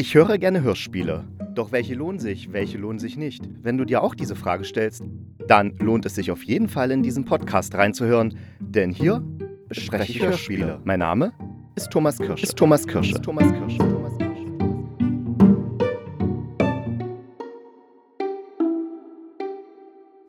Ich höre gerne Hörspiele. Doch welche lohnen sich, welche lohnen sich nicht? Wenn du dir auch diese Frage stellst, dann lohnt es sich auf jeden Fall in diesen Podcast reinzuhören, denn hier bespreche ich Hörspiele. Mein Name ist Thomas Kirsch. Ist Thomas Kirsch. Ist Thomas Kirsch.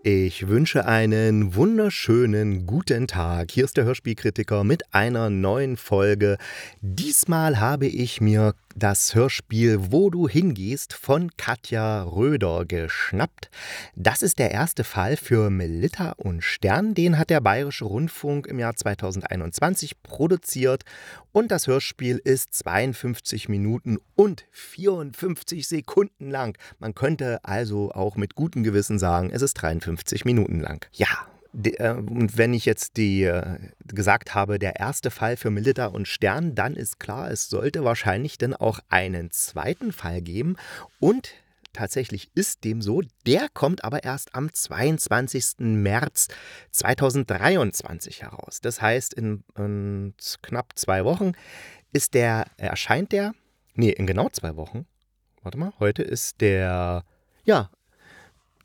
Ich wünsche einen wunderschönen guten Tag. Hier ist der Hörspielkritiker mit einer neuen Folge. Diesmal habe ich mir das Hörspiel Wo du hingehst von Katja Röder geschnappt. Das ist der erste Fall für Melitta und Stern. Den hat der Bayerische Rundfunk im Jahr 2021 produziert und das Hörspiel ist 52 Minuten und 54 Sekunden lang. Man könnte also auch mit gutem Gewissen sagen, es ist 53 Minuten lang. Ja, und wenn ich jetzt die äh, gesagt habe, der erste Fall für Melita und Stern, dann ist klar, es sollte wahrscheinlich dann auch einen zweiten Fall geben. Und tatsächlich ist dem so. Der kommt aber erst am 22. März 2023 heraus. Das heißt, in, in knapp zwei Wochen ist der, erscheint der, nee, in genau zwei Wochen. Warte mal, heute ist der, ja,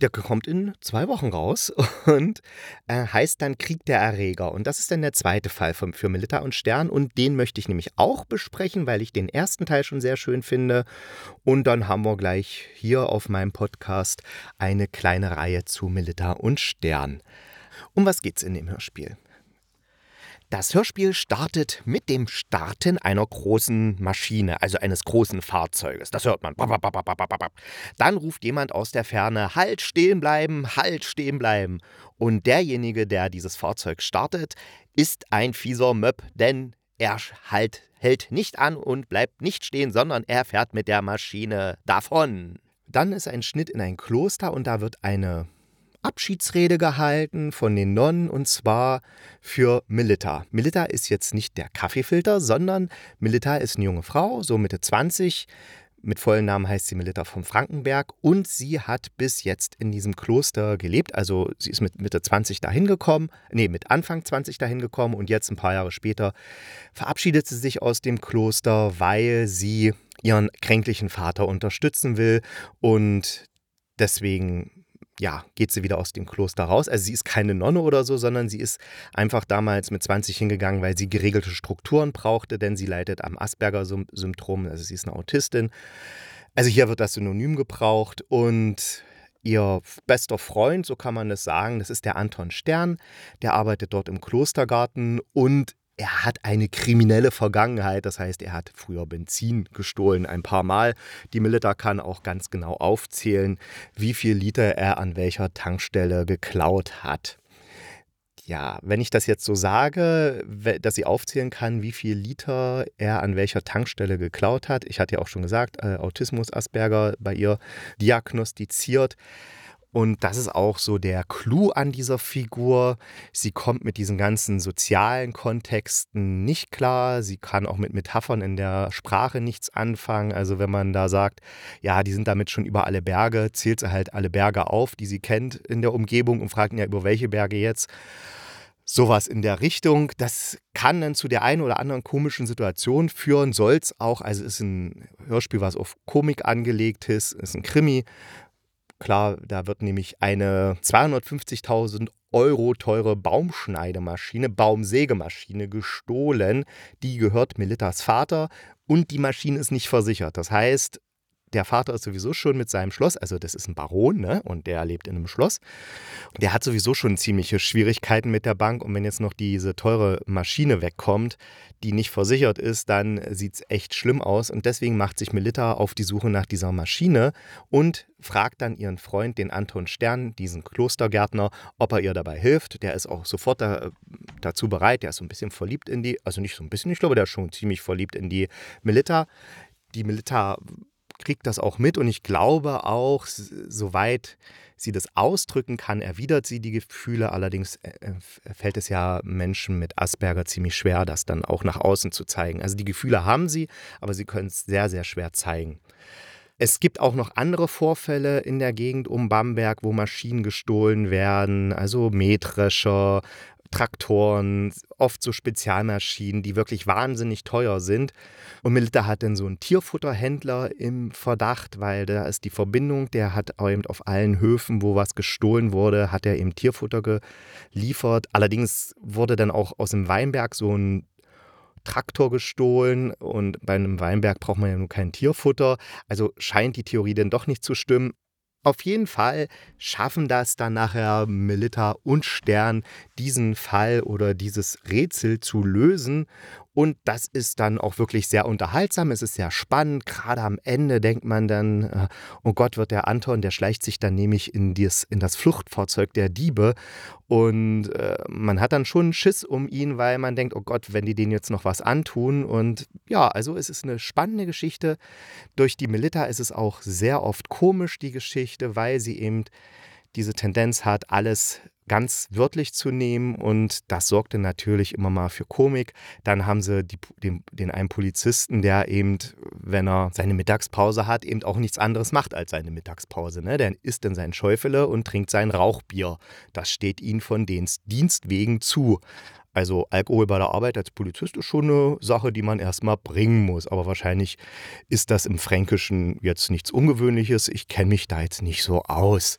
der kommt in zwei Wochen raus und äh, heißt dann Krieg der Erreger. Und das ist dann der zweite Fall für, für Melita und Stern. Und den möchte ich nämlich auch besprechen, weil ich den ersten Teil schon sehr schön finde. Und dann haben wir gleich hier auf meinem Podcast eine kleine Reihe zu Melita und Stern. Um was geht's in dem Hörspiel? Das Hörspiel startet mit dem Starten einer großen Maschine, also eines großen Fahrzeuges. Das hört man. Dann ruft jemand aus der Ferne, halt stehen bleiben, halt stehen bleiben. Und derjenige, der dieses Fahrzeug startet, ist ein fieser Möb, denn er halt, hält nicht an und bleibt nicht stehen, sondern er fährt mit der Maschine davon. Dann ist ein Schnitt in ein Kloster und da wird eine Abschiedsrede gehalten von den Nonnen und zwar für Melita. Melita ist jetzt nicht der Kaffeefilter, sondern Melita ist eine junge Frau, so Mitte 20. Mit vollen Namen heißt sie Melita von Frankenberg und sie hat bis jetzt in diesem Kloster gelebt. Also sie ist mit Mitte 20 dahin gekommen, nee, mit Anfang 20 dahin gekommen und jetzt ein paar Jahre später verabschiedet sie sich aus dem Kloster, weil sie ihren kränklichen Vater unterstützen will und deswegen ja, geht sie wieder aus dem Kloster raus. Also sie ist keine Nonne oder so, sondern sie ist einfach damals mit 20 hingegangen, weil sie geregelte Strukturen brauchte, denn sie leidet am Asperger-Syndrom, also sie ist eine Autistin. Also hier wird das Synonym gebraucht und ihr bester Freund, so kann man es sagen, das ist der Anton Stern, der arbeitet dort im Klostergarten und er hat eine kriminelle Vergangenheit. Das heißt, er hat früher Benzin gestohlen, ein paar Mal. Die Milita kann auch ganz genau aufzählen, wie viel Liter er an welcher Tankstelle geklaut hat. Ja, wenn ich das jetzt so sage, dass sie aufzählen kann, wie viel Liter er an welcher Tankstelle geklaut hat. Ich hatte ja auch schon gesagt, äh, Autismus Asperger bei ihr diagnostiziert. Und das ist auch so der Clou an dieser Figur. Sie kommt mit diesen ganzen sozialen Kontexten nicht klar. Sie kann auch mit Metaphern in der Sprache nichts anfangen. Also wenn man da sagt, ja, die sind damit schon über alle Berge, zählt sie halt alle Berge auf, die sie kennt in der Umgebung und fragt ja, über welche Berge jetzt. Sowas in der Richtung. Das kann dann zu der einen oder anderen komischen Situation führen, soll es auch. Also ist ein Hörspiel, was auf Komik angelegt ist, ist ein Krimi. Klar, da wird nämlich eine 250.000 Euro teure Baumschneidemaschine, Baumsägemaschine gestohlen. Die gehört Melitas Vater und die Maschine ist nicht versichert. Das heißt, der Vater ist sowieso schon mit seinem Schloss, also das ist ein Baron, ne? Und der lebt in einem Schloss. Der hat sowieso schon ziemliche Schwierigkeiten mit der Bank. Und wenn jetzt noch diese teure Maschine wegkommt, die nicht versichert ist, dann sieht es echt schlimm aus. Und deswegen macht sich Melita auf die Suche nach dieser Maschine und fragt dann ihren Freund, den Anton Stern, diesen Klostergärtner, ob er ihr dabei hilft. Der ist auch sofort da, dazu bereit. Der ist so ein bisschen verliebt in die, also nicht so ein bisschen, ich glaube, der ist schon ziemlich verliebt in die Melita. Die Melita kriegt das auch mit und ich glaube auch, soweit sie das ausdrücken kann, erwidert sie die Gefühle. Allerdings äh, äh, fällt es ja Menschen mit Asperger ziemlich schwer, das dann auch nach außen zu zeigen. Also die Gefühle haben sie, aber sie können es sehr, sehr schwer zeigen. Es gibt auch noch andere Vorfälle in der Gegend um Bamberg, wo Maschinen gestohlen werden, also Mähdrescher, Traktoren, oft so Spezialmaschinen, die wirklich wahnsinnig teuer sind. Und Melita hat dann so einen Tierfutterhändler im Verdacht, weil da ist die Verbindung, der hat eben auf allen Höfen, wo was gestohlen wurde, hat er eben Tierfutter geliefert. Allerdings wurde dann auch aus dem Weinberg so ein Traktor gestohlen und bei einem Weinberg braucht man ja nur kein Tierfutter. Also scheint die Theorie denn doch nicht zu stimmen. Auf jeden Fall schaffen das dann nachher Melita und Stern, diesen Fall oder dieses Rätsel zu lösen. Und das ist dann auch wirklich sehr unterhaltsam. Es ist sehr spannend. Gerade am Ende denkt man dann, äh, oh Gott, wird der Anton, der schleicht sich dann nämlich in, dies, in das Fluchtfahrzeug der Diebe. Und äh, man hat dann schon Schiss um ihn, weil man denkt, oh Gott, wenn die denen jetzt noch was antun. Und ja, also es ist eine spannende Geschichte. Durch die Melita ist es auch sehr oft komisch, die Geschichte, weil sie eben diese Tendenz hat, alles ganz wörtlich zu nehmen und das sorgte natürlich immer mal für Komik. Dann haben sie die, den, den einen Polizisten, der eben, wenn er seine Mittagspause hat, eben auch nichts anderes macht als seine Mittagspause. Ne? Der isst dann sein Schäufele und trinkt sein Rauchbier. Das steht ihm von Dienst, Dienst wegen zu. Also Alkohol bei der Arbeit als Polizist ist schon eine Sache, die man erstmal bringen muss. Aber wahrscheinlich ist das im Fränkischen jetzt nichts Ungewöhnliches. Ich kenne mich da jetzt nicht so aus.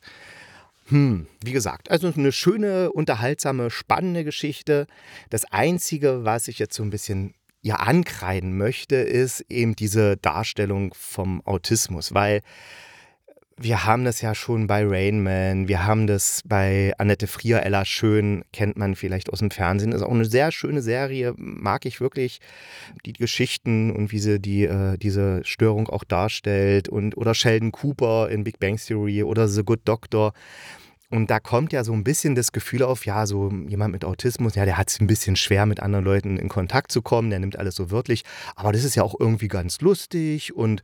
Hm, wie gesagt, also eine schöne, unterhaltsame, spannende Geschichte. Das Einzige, was ich jetzt so ein bisschen ja ankreiden möchte, ist eben diese Darstellung vom Autismus, weil wir haben das ja schon bei Rain Man, wir haben das bei Annette Frier, Ella Schön, kennt man vielleicht aus dem Fernsehen. Ist auch eine sehr schöne Serie, mag ich wirklich. Die Geschichten und wie sie die, äh, diese Störung auch darstellt. Und, oder Sheldon Cooper in Big Bang Theory oder The Good Doctor. Und da kommt ja so ein bisschen das Gefühl auf, ja, so jemand mit Autismus, ja, der hat es ein bisschen schwer, mit anderen Leuten in Kontakt zu kommen, der nimmt alles so wörtlich. Aber das ist ja auch irgendwie ganz lustig und,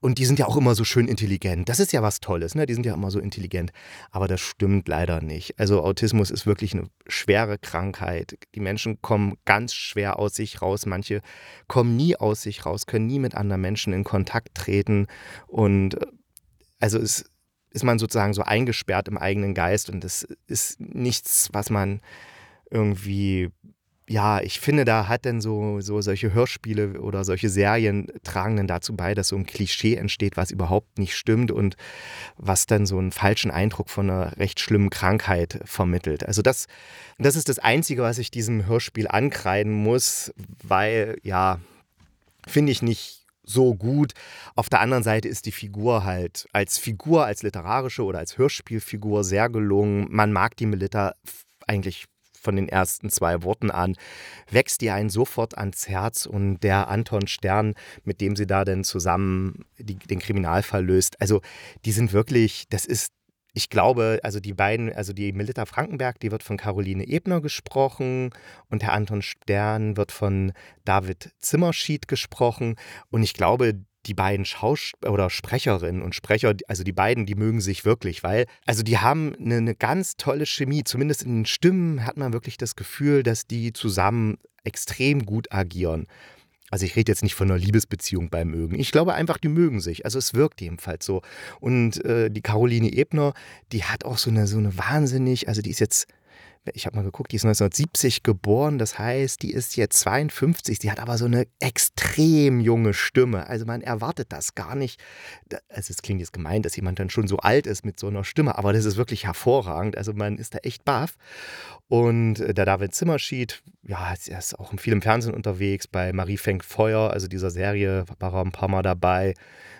und die sind ja auch immer so schön intelligent. Das ist ja was Tolles, ne? Die sind ja immer so intelligent. Aber das stimmt leider nicht. Also Autismus ist wirklich eine schwere Krankheit. Die Menschen kommen ganz schwer aus sich raus. Manche kommen nie aus sich raus, können nie mit anderen Menschen in Kontakt treten. Und äh, also es ist man sozusagen so eingesperrt im eigenen Geist und das ist nichts, was man irgendwie ja, ich finde, da hat dann so, so solche Hörspiele oder solche Serien tragen dann dazu bei, dass so ein Klischee entsteht, was überhaupt nicht stimmt und was dann so einen falschen Eindruck von einer recht schlimmen Krankheit vermittelt. Also das, das ist das Einzige, was ich diesem Hörspiel ankreiden muss, weil, ja, finde ich nicht so gut. Auf der anderen Seite ist die Figur halt als Figur, als literarische oder als Hörspielfigur sehr gelungen. Man mag die Melita eigentlich von den ersten zwei Worten an, wächst die einen sofort ans Herz und der Anton Stern, mit dem sie da denn zusammen die, den Kriminalfall löst, also die sind wirklich, das ist ich glaube, also die beiden, also die Melita Frankenberg, die wird von Caroline Ebner gesprochen und Herr Anton Stern wird von David Zimmerschied gesprochen. Und ich glaube, die beiden Schaus oder Sprecherinnen und Sprecher, also die beiden, die mögen sich wirklich, weil, also die haben eine, eine ganz tolle Chemie. Zumindest in den Stimmen hat man wirklich das Gefühl, dass die zusammen extrem gut agieren. Also ich rede jetzt nicht von einer Liebesbeziehung beim Mögen. Ich glaube einfach, die mögen sich. Also es wirkt jedenfalls so. Und äh, die Caroline Ebner, die hat auch so eine, so eine wahnsinnig, also die ist jetzt ich habe mal geguckt, die ist 1970 geboren, das heißt, die ist jetzt 52, sie hat aber so eine extrem junge Stimme. Also man erwartet das gar nicht. Also es klingt jetzt gemeint, dass jemand dann schon so alt ist mit so einer Stimme, aber das ist wirklich hervorragend. Also man ist da echt baff. Und äh, der David Zimmerschied, ja, er ist auch viel im Fernsehen unterwegs, bei Marie fängt Feuer, also dieser Serie war er ein paar Mal dabei.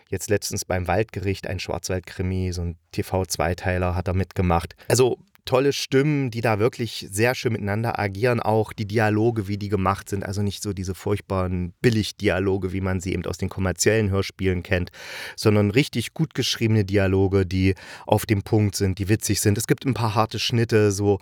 Jetzt letztens beim Waldgericht, ein Schwarzwaldkrimi, so ein TV-Zweiteiler hat er mitgemacht. Also tolle Stimmen, die da wirklich sehr schön miteinander agieren, auch die Dialoge, wie die gemacht sind, also nicht so diese furchtbaren Billig-Dialoge, wie man sie eben aus den kommerziellen Hörspielen kennt, sondern richtig gut geschriebene Dialoge, die auf dem Punkt sind, die witzig sind. Es gibt ein paar harte Schnitte, so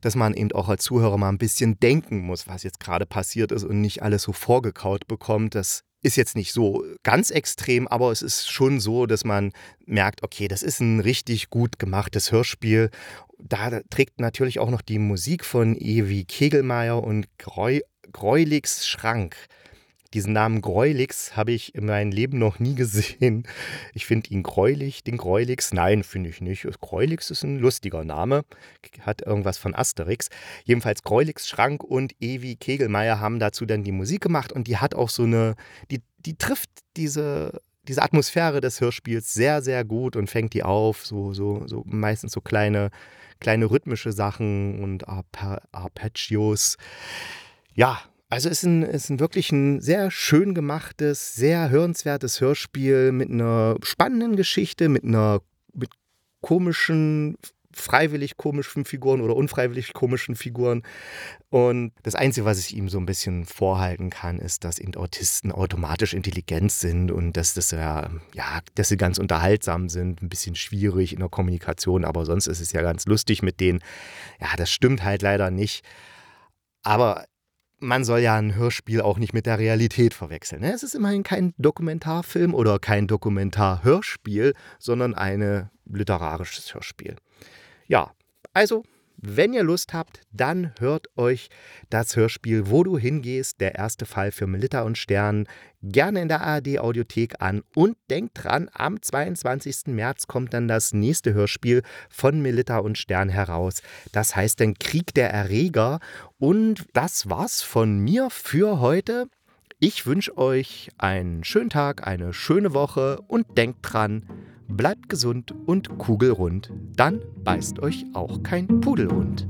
dass man eben auch als Zuhörer mal ein bisschen denken muss, was jetzt gerade passiert ist und nicht alles so vorgekaut bekommt. Das ist jetzt nicht so ganz extrem, aber es ist schon so, dass man merkt, okay, das ist ein richtig gut gemachtes Hörspiel. Da trägt natürlich auch noch die Musik von Ewi Kegelmeier und Greu, Greuligs Schrank Diesen Namen Gräulix habe ich in meinem Leben noch nie gesehen. Ich finde ihn gräulich, den Gräulix. Nein, finde ich nicht. Gräulix ist ein lustiger Name. Hat irgendwas von Asterix. Jedenfalls Gräulix Schrank und Evi Kegelmeier haben dazu dann die Musik gemacht und die hat auch so eine, die, die trifft diese, diese Atmosphäre des Hörspiels sehr, sehr gut und fängt die auf. So, so, so meistens so kleine, kleine rhythmische Sachen und Arpeggios. Ja, also es ist ein, ist ein wirklich ein sehr schön gemachtes, sehr hörenswertes Hörspiel mit einer spannenden Geschichte, mit einer mit komischen, freiwillig komischen Figuren oder unfreiwillig komischen Figuren. Und das Einzige, was ich ihm so ein bisschen vorhalten kann, ist, dass eben Autisten automatisch intelligent sind und dass das ja, ja, dass sie ganz unterhaltsam sind, ein bisschen schwierig in der Kommunikation, aber sonst ist es ja ganz lustig mit denen. Ja, das stimmt halt leider nicht. Aber man soll ja ein Hörspiel auch nicht mit der Realität verwechseln. Ne? Es ist immerhin kein Dokumentarfilm oder kein Dokumentarhörspiel, sondern ein literarisches Hörspiel. Ja, also wenn ihr Lust habt, dann hört euch das Hörspiel Wo du hingehst, der erste Fall für Melitta und Stern, gerne in der ARD Audiothek an und denkt dran, am 22. März kommt dann das nächste Hörspiel von Melitta und Stern heraus. Das heißt dann Krieg der Erreger und das war's von mir für heute. Ich wünsche euch einen schönen Tag, eine schöne Woche und denkt dran, Bleibt gesund und kugelrund, dann beißt euch auch kein Pudelhund.